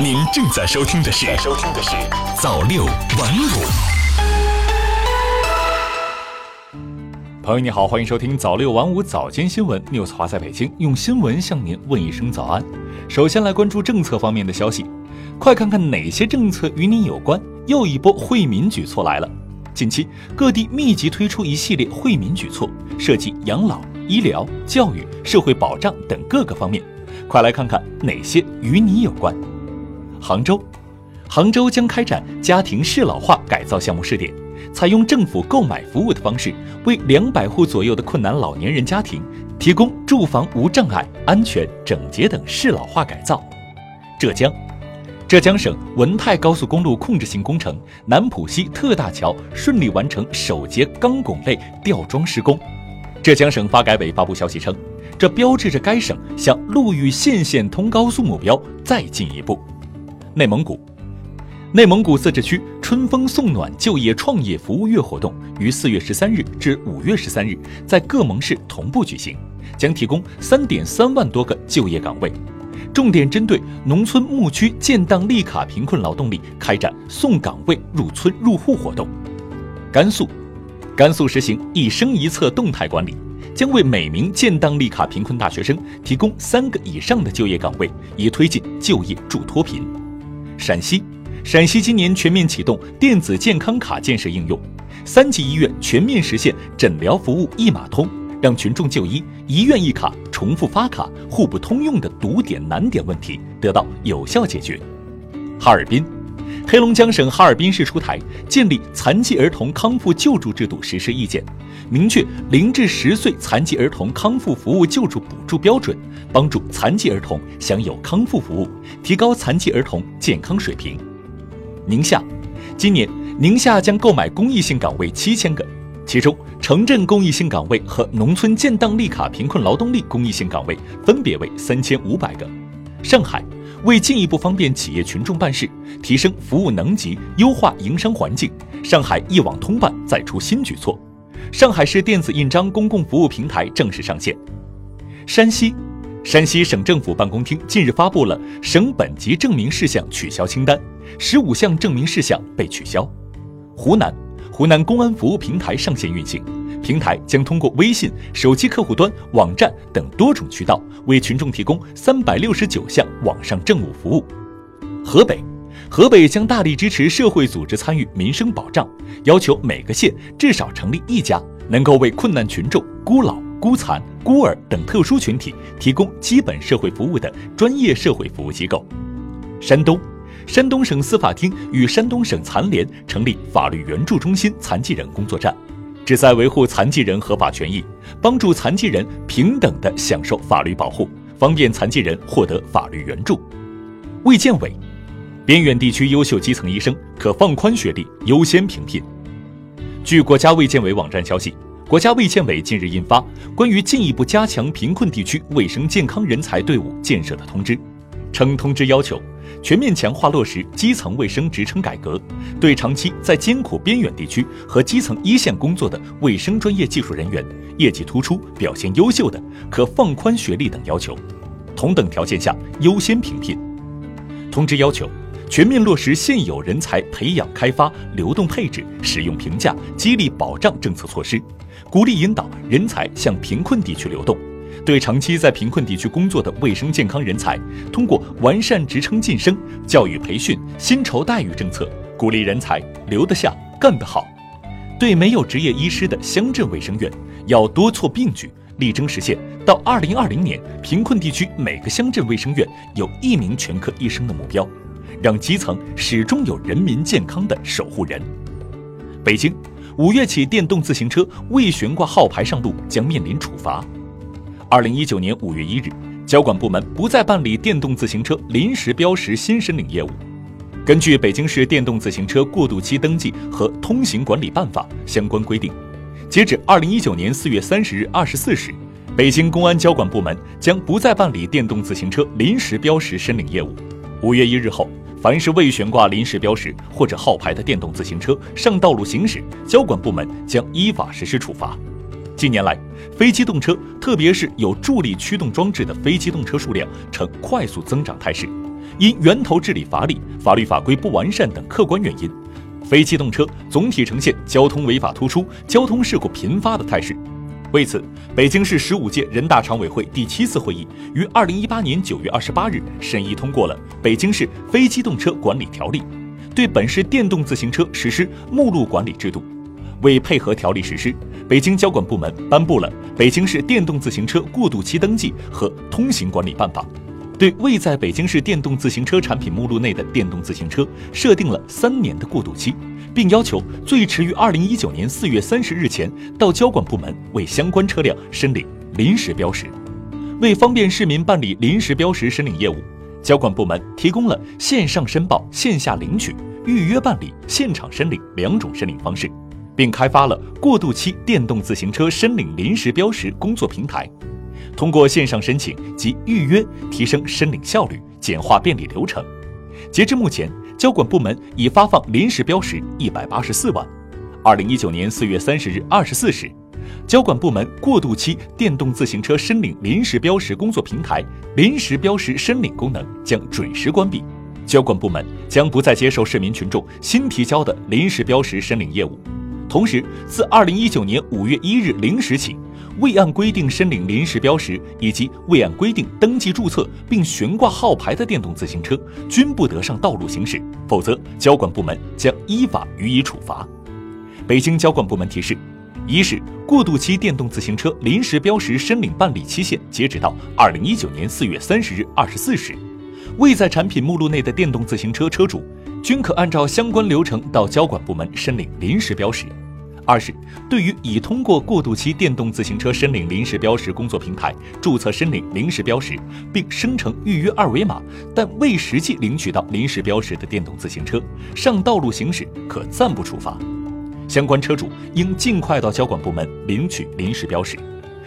您正在收听的是《收听的是早六晚五》。朋友你好，欢迎收听早六晚五早间新闻，news 华在北京用新闻向您问一声早安。首先来关注政策方面的消息，快看看哪些政策与你有关。又一波惠民举措来了，近期各地密集推出一系列惠民举措，涉及养老、医疗、教育、社会保障等各个方面。快来看看哪些与你有关。杭州，杭州将开展家庭适老化改造项目试点，采用政府购买服务的方式，为两百户左右的困难老年人家庭提供住房无障碍、安全、整洁等适老化改造。浙江。浙江省文泰高速公路控制性工程南浦西特大桥顺利完成首节钢拱类吊装施工。浙江省发改委发布消息称，这标志着该省向陆域县县通高速目标再进一步。内蒙古，内蒙古自治区春风送暖就业创业服务月活动于四月十三日至五月十三日在各盟市同步举行，将提供三点三万多个就业岗位。重点针对农村牧区建档立卡贫困劳动力开展送岗位入村入户活动。甘肃，甘肃实行一生一策动态管理，将为每名建档立卡贫困大学生提供三个以上的就业岗位，以推进就业助脱贫。陕西，陕西今年全面启动电子健康卡建设应用，三级医院全面实现诊疗服务一码通。让群众就医一院一卡、重复发卡、互不通用的堵点难点问题得到有效解决。哈尔滨，黑龙江省哈尔滨市出台建立残疾儿童康复救助制度实施意见，明确零至十岁残疾儿童康复服务救助补助标准，帮助残疾儿童享有康复服务，提高残疾儿童健康水平。宁夏，今年宁夏将购买公益性岗位七千个。其中，城镇公益性岗位和农村建档立卡贫困劳动力公益性岗位分别为三千五百个。上海为进一步方便企业群众办事，提升服务能级，优化营商环境，上海一网通办再出新举措，上海市电子印章公共服务平台正式上线。山西，山西省政府办公厅近日发布了省本级证明事项取消清单，十五项证明事项被取消。湖南。湖南公安服务平台上线运行，平台将通过微信、手机客户端、网站等多种渠道，为群众提供三百六十九项网上政务服务。河北，河北将大力支持社会组织参与民生保障，要求每个县至少成立一家能够为困难群众、孤老、孤残、孤儿等特殊群体提供基本社会服务的专业社会服务机构。山东。山东省司法厅与山东省残联成立法律援助中心残疾人工作站，旨在维护残疾人合法权益，帮助残疾人平等地享受法律保护，方便残疾人获得法律援助。卫健委，边远地区优秀基层医生可放宽学历，优先评聘。据国家卫健委网站消息，国家卫健委近日印发《关于进一步加强贫困地区卫生健康人才队伍建设的通知》，称通知要求。全面强化落实基层卫生职称改革，对长期在艰苦边远地区和基层一线工作的卫生专业技术人员，业绩突出、表现优秀的，可放宽学历等要求，同等条件下优先评聘。通知要求，全面落实现有人才培养开发、流动配置、使用评价、激励保障政策措施，鼓励引导人才向贫困地区流动。对长期在贫困地区工作的卫生健康人才，通过完善职称晋升、教育培训、薪酬待遇政策，鼓励人才留得下、干得好。对没有执业医师的乡镇卫生院，要多措并举，力争实现到二零二零年，贫困地区每个乡镇卫生院有一名全科医生的目标，让基层始终有人民健康的守护人。北京，五月起，电动自行车未悬挂号牌上路将面临处罚。二零一九年五月一日，交管部门不再办理电动自行车临时标识新申领业务。根据《北京市电动自行车过渡期登记和通行管理办法》相关规定，截止二零一九年四月三十日二十四时，北京公安交管部门将不再办理电动自行车临时标识申领业务。五月一日后，凡是未悬挂临时标识或者号牌的电动自行车上道路行驶，交管部门将依法实施处罚。近年来，非机动车，特别是有助力驱动装置的非机动车数量呈快速增长态势。因源头治理乏力、法律法规不完善等客观原因，非机动车总体呈现交通违法突出、交通事故频发的态势。为此，北京市十五届人大常委会第七次会议于二零一八年九月二十八日审议通过了《北京市非机动车管理条例》，对本市电动自行车实施目录管理制度。为配合条例实施，北京交管部门颁布了《北京市电动自行车过渡期登记和通行管理办法》，对未在北京市电动自行车产品目录内的电动自行车设定了三年的过渡期。并要求最迟于二零一九年四月三十日前到交管部门为相关车辆申领临时标识。为方便市民办理临时标识申领业务，交管部门提供了线上申报、线下领取、预约办理、现场申领两种申领方式，并开发了过渡期电动自行车申领临时标识工作平台，通过线上申请及预约提升申领效率，简化便利流程。截至目前。交管部门已发放临时标识一百八十四万。二零一九年四月三十日二十四时，交管部门过渡期电动自行车申领临时标识工作平台临时标识申领功能将准时关闭，交管部门将不再接受市民群众新提交的临时标识申领业务。同时，自二零一九年五月一日零时起。未按规定申领临时标识以及未按规定登记注册并悬挂号牌的电动自行车，均不得上道路行驶，否则交管部门将依法予以处罚。北京交管部门提示：一是过渡期电动自行车临时标识申领办理期限截止到二零一九年四月三十日二十四时，未在产品目录内的电动自行车车主，均可按照相关流程到交管部门申领临时标识。二是，对于已通过过渡期电动自行车申领临时标识工作平台注册申领临时标识，并生成预约二维码，但未实际领取到临时标识的电动自行车，上道路行驶可暂不处罚。相关车主应尽快到交管部门领取临时标识。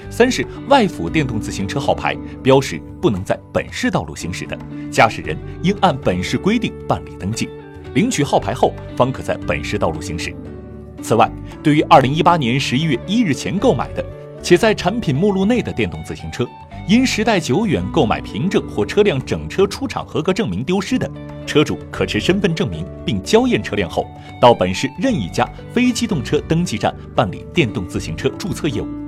三是，外府电动自行车号牌标识不能在本市道路行驶的，驾驶人应按本市规定办理登记，领取号牌后方可在本市道路行驶。此外，对于2018年11月1日前购买的且在产品目录内的电动自行车，因时代久远、购买凭证或车辆整车出厂合格证明丢失的，车主可持身份证明并交验车辆后，到本市任意一家非机动车登记站办理电动自行车注册业务。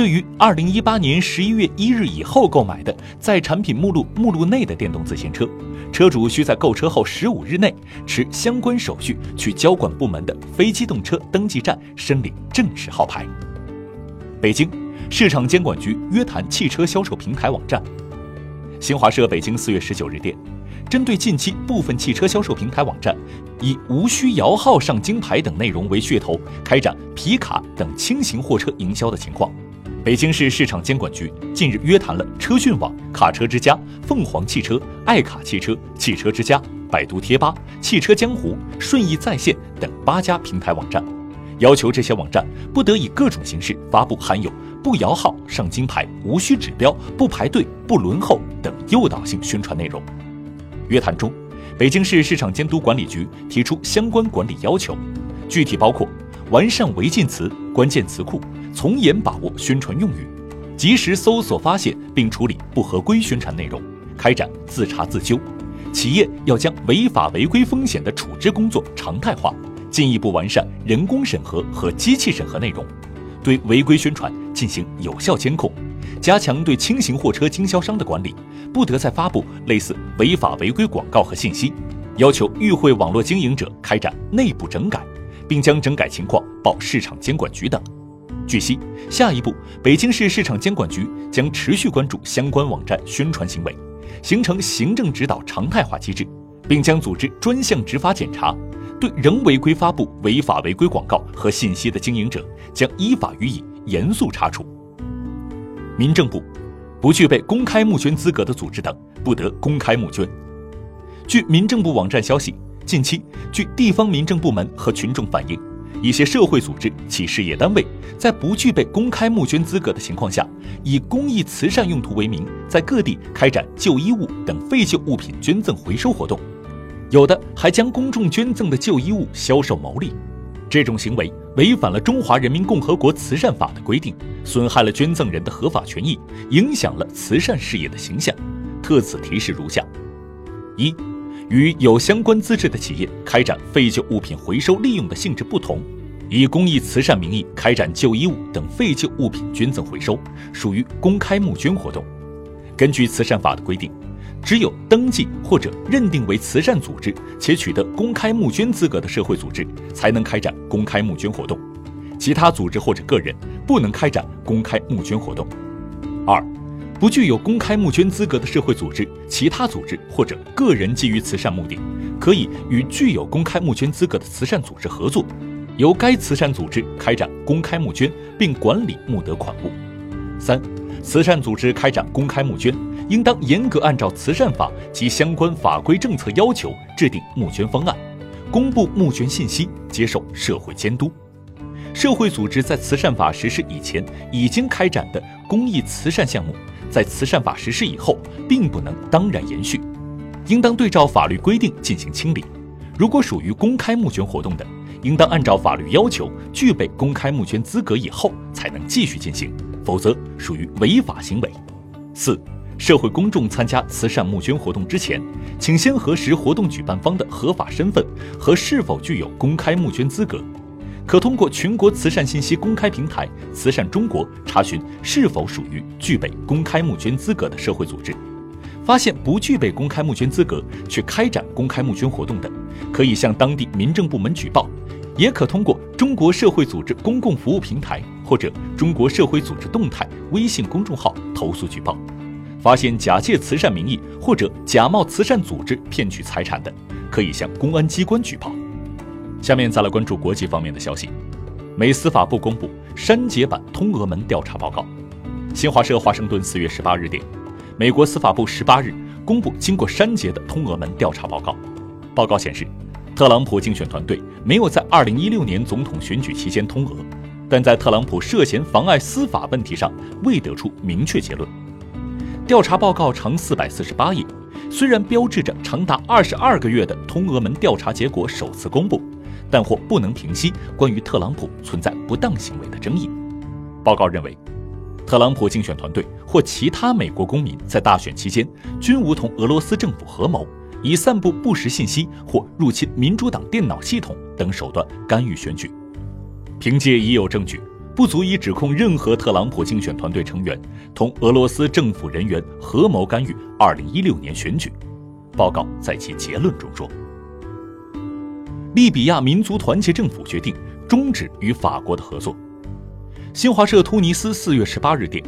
对于二零一八年十一月一日以后购买的在产品目录目录内的电动自行车，车主需在购车后十五日内持相关手续去交管部门的非机动车登记站申领正式号牌。北京市场监管局约谈汽车销售平台网站。新华社北京四月十九日电，针对近期部分汽车销售平台网站以“无需摇号上金牌”等内容为噱头开展皮卡等轻型货车营销的情况。北京市市场监管局近日约谈了车讯网、卡车之家、凤凰汽车、爱卡汽车、汽车之家、百度贴吧、汽车江湖、顺义在线等八家平台网站，要求这些网站不得以各种形式发布含有“不摇号上金牌”“无需指标”“不排队”“不轮候”等诱导性宣传内容。约谈中，北京市市场监督管理局提出相关管理要求，具体包括完善违禁词、关键词库。从严把握宣传用语，及时搜索发现并处理不合规宣传内容，开展自查自纠。企业要将违法违规风险的处置工作常态化，进一步完善人工审核和机器审核内容，对违规宣传进行有效监控，加强对轻型货车经销商的管理，不得再发布类似违法违规广告和信息。要求与会网络经营者开展内部整改，并将整改情况报市场监管局等。据悉，下一步，北京市市场监管局将持续关注相关网站宣传行为，形成行政指导常态化机制，并将组织专项执法检查，对仍违规发布违法违规广告和信息的经营者，将依法予以严肃查处。民政部，不具备公开募捐资格的组织等，不得公开募捐。据民政部网站消息，近期，据地方民政部门和群众反映。一些社会组织、企事业单位在不具备公开募捐资格的情况下，以公益慈善用途为名，在各地开展旧衣物等废旧物品捐赠回收活动，有的还将公众捐赠的旧衣物销售牟利。这种行为违反了《中华人民共和国慈善法》的规定，损害了捐赠人的合法权益，影响了慈善事业的形象。特此提示如下：一，与有相关资质的企业开展废旧物品回收利用的性质不同，以公益慈善名义开展旧衣物等废旧物品捐赠回收，属于公开募捐活动。根据慈善法的规定，只有登记或者认定为慈善组织且取得公开募捐资格的社会组织，才能开展公开募捐活动。其他组织或者个人不能开展公开募捐活动。二，不具有公开募捐资格的社会组织、其他组织或者个人基于慈善目的，可以与具有公开募捐资格的慈善组织合作，由该慈善组织开展公开募捐并管理募得款物。三，慈善组织开展公开募捐，应当严格按照慈善法及相关法规政策要求制定募捐方案，公布募捐信息，接受社会监督。社会组织在慈善法实施以前已经开展的公益慈善项目，在慈善法实施以后，并不能当然延续，应当对照法律规定进行清理。如果属于公开募捐活动的，应当按照法律要求，具备公开募捐资格以后才能继续进行，否则属于违法行为。四、社会公众参加慈善募捐活动之前，请先核实活动举办方的合法身份和是否具有公开募捐资格。可通过全国慈善信息公开平台“慈善中国”查询是否属于具备公开募捐资格的社会组织。发现不具备公开募捐资格却开展公开募捐活动的，可以向当地民政部门举报，也可通过中国社会组织公共服务平台或者中国社会组织动态微信公众号投诉举报。发现假借慈善名义或者假冒慈善组织骗取财产的，可以向公安机关举报。下面再来关注国际方面的消息。美司法部公布删节版通俄门调查报告。新华社华盛顿四月十八日电，美国司法部十八日公布经过删节的通俄门调查报告。报告显示，特朗普竞选团队没有在二零一六年总统选举期间通俄，但在特朗普涉嫌妨碍司法问题上未得出明确结论。调查报告长四百四十八页，虽然标志着长达二十二个月的通俄门调查结果首次公布。但或不能平息关于特朗普存在不当行为的争议。报告认为，特朗普竞选团队或其他美国公民在大选期间均无同俄罗斯政府合谋，以散布不实信息或入侵民主党电脑系统等手段干预选举。凭借已有证据，不足以指控任何特朗普竞选团队成员同俄罗斯政府人员合谋干预2016年选举。报告在其结论中说。利比亚民族团结政府决定终止与法国的合作。新华社突尼斯四月十八日电，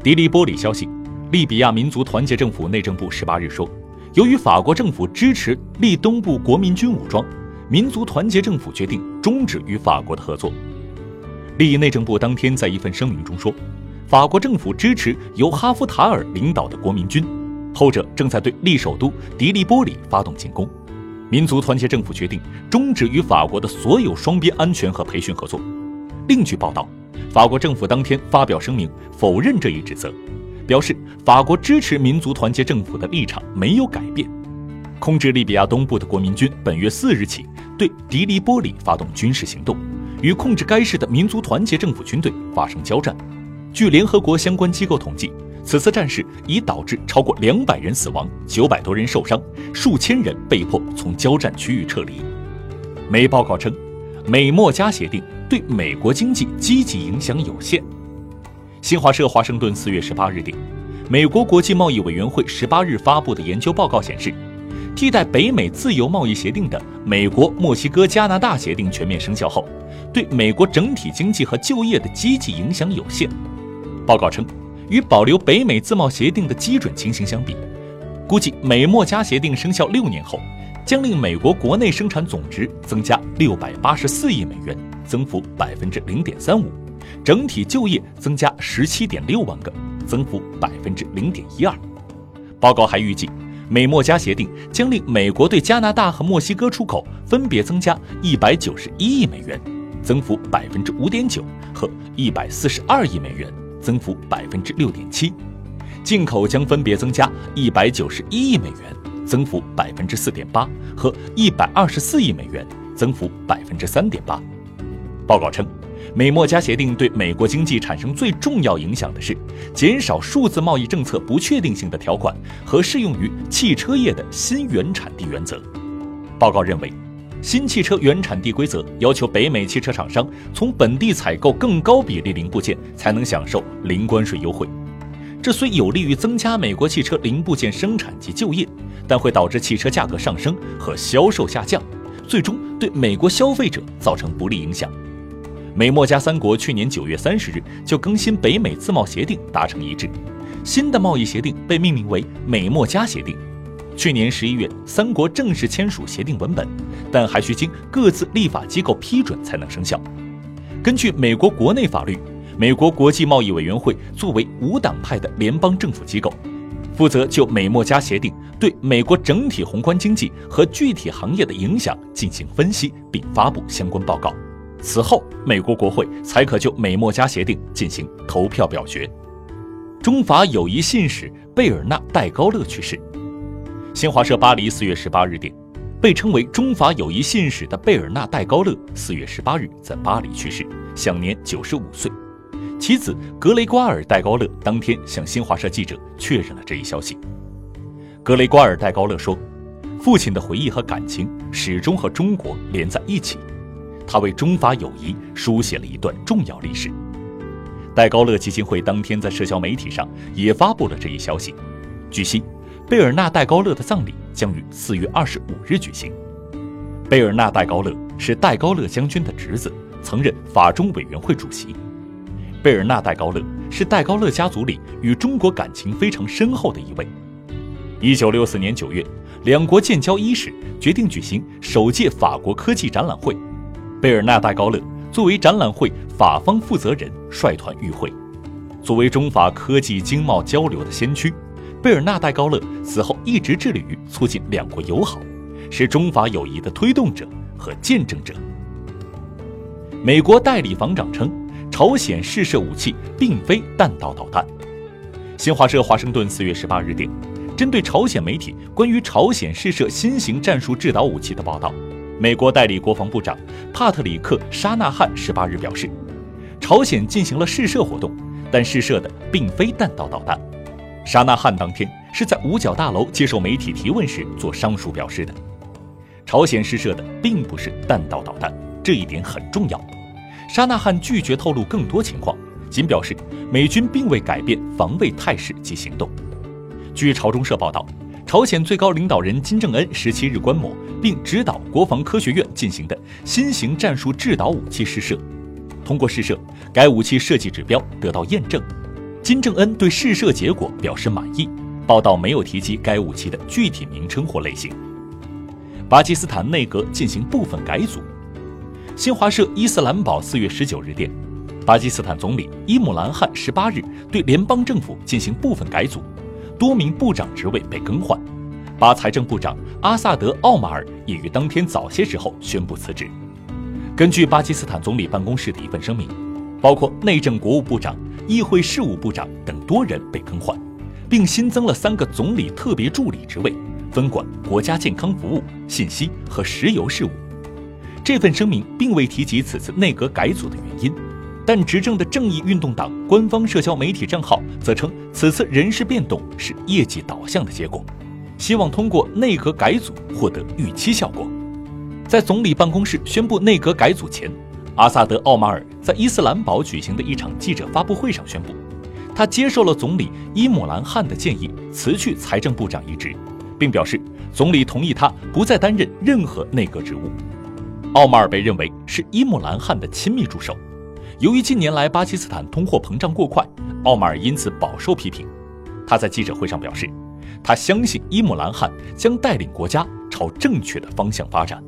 迪利波里消息，利比亚民族团结政府内政部十八日说，由于法国政府支持利东部国民军武装，民族团结政府决定终止与法国的合作。利内政部当天在一份声明中说，法国政府支持由哈夫塔尔领导的国民军，后者正在对利首都迪利波里发动进攻。民族团结政府决定终止与法国的所有双边安全和培训合作。另据报道，法国政府当天发表声明否认这一指责，表示法国支持民族团结政府的立场没有改变。控制利比亚东部的国民军本月四日起对迪利波里发动军事行动，与控制该市的民族团结政府军队发生交战。据联合国相关机构统计。此次战事已导致超过两百人死亡，九百多人受伤，数千人被迫从交战区域撤离。美报告称，美墨加协定对美国经济积极影响有限。新华社华盛顿四月十八日电，美国国际贸易委员会十八日发布的研究报告显示，替代北美自由贸易协定的美国墨西哥加拿大协定全面生效后，对美国整体经济和就业的积极影响有限。报告称。与保留北美自贸协定的基准情形相比，估计美墨加协定生效六年后，将令美国国内生产总值增加六百八十四亿美元，增幅百分之零点三五，整体就业增加十七点六万个，增幅百分之零点一二。报告还预计，美墨加协定将令美国对加拿大和墨西哥出口分别增加一百九十一亿美元，增幅百分之五点九和一百四十二亿美元。增幅百分之六点七，进口将分别增加一百九十一亿美元，增幅百分之四点八，和一百二十四亿美元，增幅百分之三点八。报告称，美墨加协定对美国经济产生最重要影响的是减少数字贸易政策不确定性的条款和适用于汽车业的新原产地原则。报告认为，新汽车原产地规则要求北美汽车厂商从本地采购更高比例零部件，才能享受零关税优惠。这虽有利于增加美国汽车零部件生产及就业，但会导致汽车价格上升和销售下降，最终对美国消费者造成不利影响。美墨加三国去年九月三十日就更新北美自贸协定达成一致，新的贸易协定被命名为美墨加协定。去年十一月，三国正式签署协定文本，但还需经各自立法机构批准才能生效。根据美国国内法律，美国国际贸易委员会作为无党派的联邦政府机构，负责就美墨加协定对美国整体宏观经济和具体行业的影响进行分析，并发布相关报告。此后，美国国会才可就美墨加协定进行投票表决。中法友谊信使贝尔纳戴高乐去世。新华社巴黎四月十八日电，被称为中法友谊信使的贝尔纳戴高乐四月十八日在巴黎去世，享年九十五岁。其子格雷瓜尔戴高乐当天向新华社记者确认了这一消息。格雷瓜尔戴高乐说：“父亲的回忆和感情始终和中国连在一起。”他为中法友谊书写了一段重要历史。戴高乐基金会当天在社交媒体上也发布了这一消息。据悉，贝尔纳·戴高乐的葬礼将于四月二十五日举行。贝尔纳·戴高乐是戴高乐将军的侄子，曾任法中委员会主席。贝尔纳·戴高乐是戴高乐家族里与中国感情非常深厚的一位。一九六四年九月，两国建交伊始，决定举行首届法国科技展览会。贝尔纳戴高乐作为展览会法方负责人率团与会。作为中法科技经贸交流的先驱，贝尔纳戴高乐此后一直致力于促进两国友好，是中法友谊的推动者和见证者。美国代理防长称，朝鲜试射武器并非弹道导弹。新华社华盛顿四月十八日电，针对朝鲜媒体关于朝鲜试射新型战术制导武器的报道。美国代理国防部长帕特里克·沙纳汉十八日表示，朝鲜进行了试射活动，但试射的并非弹道导弹。沙纳汉当天是在五角大楼接受媒体提问时做上述表示的。朝鲜试射的并不是弹道导弹，这一点很重要。沙纳汉拒绝透露更多情况，仅表示美军并未改变防卫态势及行动。据朝中社报道。朝鲜最高领导人金正恩十七日观摩并指导国防科学院进行的新型战术制导武器试射，通过试射，该武器设计指标得到验证。金正恩对试射结果表示满意。报道没有提及该武器的具体名称或类型。巴基斯坦内阁进行部分改组。新华社伊斯兰堡四月十九日电，巴基斯坦总理伊姆兰汗十八日对联邦政府进行部分改组。多名部长职位被更换，巴财政部长阿萨德·奥马尔也于当天早些时候宣布辞职。根据巴基斯坦总理办公室的一份声明，包括内政国务部长、议会事务部长等多人被更换，并新增了三个总理特别助理职位，分管国家健康服务、信息和石油事务。这份声明并未提及此次内阁改组的原因。但执政的正义运动党官方社交媒体账号则称，此次人事变动是业绩导向的结果，希望通过内阁改组获得预期效果。在总理办公室宣布内阁改组前，阿萨德·奥马尔在伊斯兰堡举行的一场记者发布会上宣布，他接受了总理伊姆兰汗的建议，辞去财政部长一职，并表示总理同意他不再担任任何内阁职务。奥马尔被认为是伊姆兰汗的亲密助手。由于近年来巴基斯坦通货膨胀过快，奥马尔因此饱受批评。他在记者会上表示，他相信伊姆兰汗将带领国家朝正确的方向发展。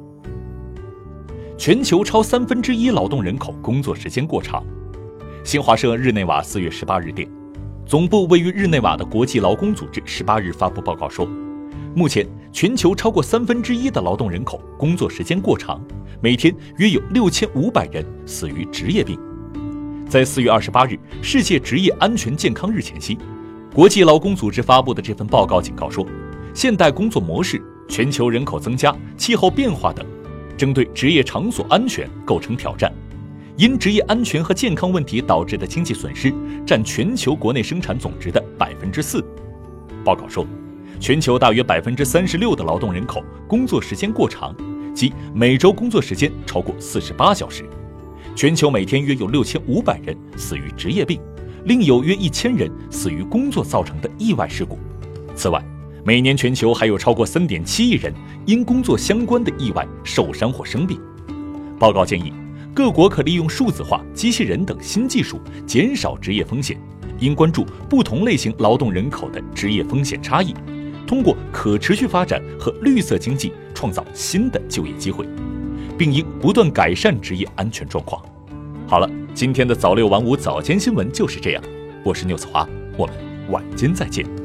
全球超三分之一劳动人口工作时间过长。新华社日内瓦四月十八日电，总部位于日内瓦的国际劳工组织十八日发布报告说，目前全球超过三分之一的劳动人口工作时间过长，每天约有六千五百人死于职业病。在四月二十八日世界职业安全健康日前夕，国际劳工组织发布的这份报告警告说，现代工作模式、全球人口增加、气候变化等，针对职业场所安全构成挑战。因职业安全和健康问题导致的经济损失占全球国内生产总值的百分之四。报告说，全球大约百分之三十六的劳动人口工作时间过长，即每周工作时间超过四十八小时。全球每天约有六千五百人死于职业病，另有约一千人死于工作造成的意外事故。此外，每年全球还有超过三点七亿人因工作相关的意外受伤或生病。报告建议。各国可利用数字化、机器人等新技术减少职业风险，应关注不同类型劳动人口的职业风险差异，通过可持续发展和绿色经济创造新的就业机会，并应不断改善职业安全状况。好了，今天的早六晚五早间新闻就是这样，我是牛子华，我们晚间再见。